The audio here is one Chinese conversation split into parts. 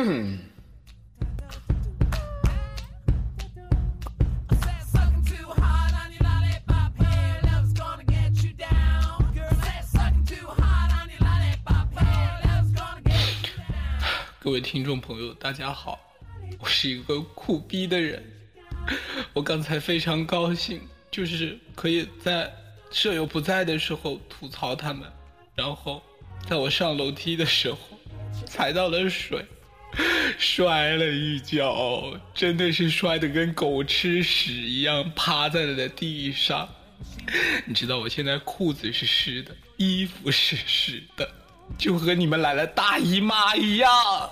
各位听众朋友，大家好，我是一个苦逼的人。我刚才非常高兴，就是可以在舍友不在的时候吐槽他们，然后在我上楼梯的时候踩到了水，摔了一跤，真的是摔得跟狗吃屎一样，趴在了地上。你知道我现在裤子是湿的，衣服是湿的，就和你们来了大姨妈一样。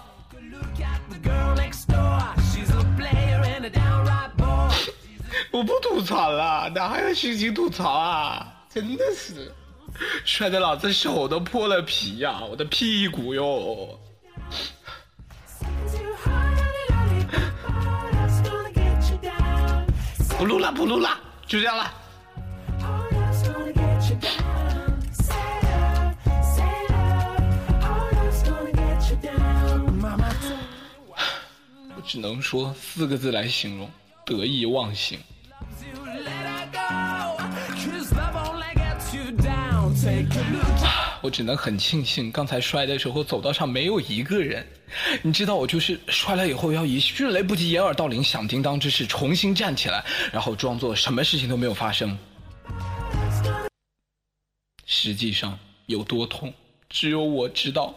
我不吐槽了，哪还有心情吐槽啊？真的是，摔得老子手都破了皮呀，我的屁股哟！不录了，不录了，就这样了。我只能说四个字来形容：得意忘形。我只能很庆幸，刚才摔的时候走道上没有一个人。你知道，我就是摔了以后要以迅雷不及掩耳盗铃、响叮当之势重新站起来，然后装作什么事情都没有发生。实际上有多痛，只有我知道。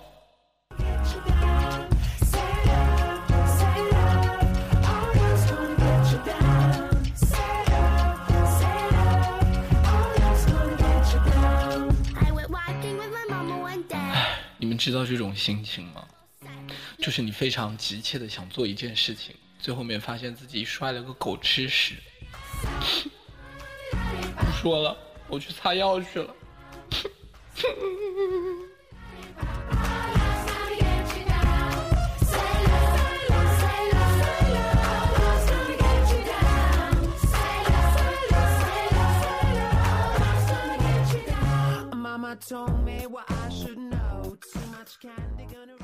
你们知道这种心情吗？就是你非常急切的想做一件事情，最后面发现自己摔了个狗吃屎。不说了，我去擦药去了。Told me what I should know. Too much candy gonna.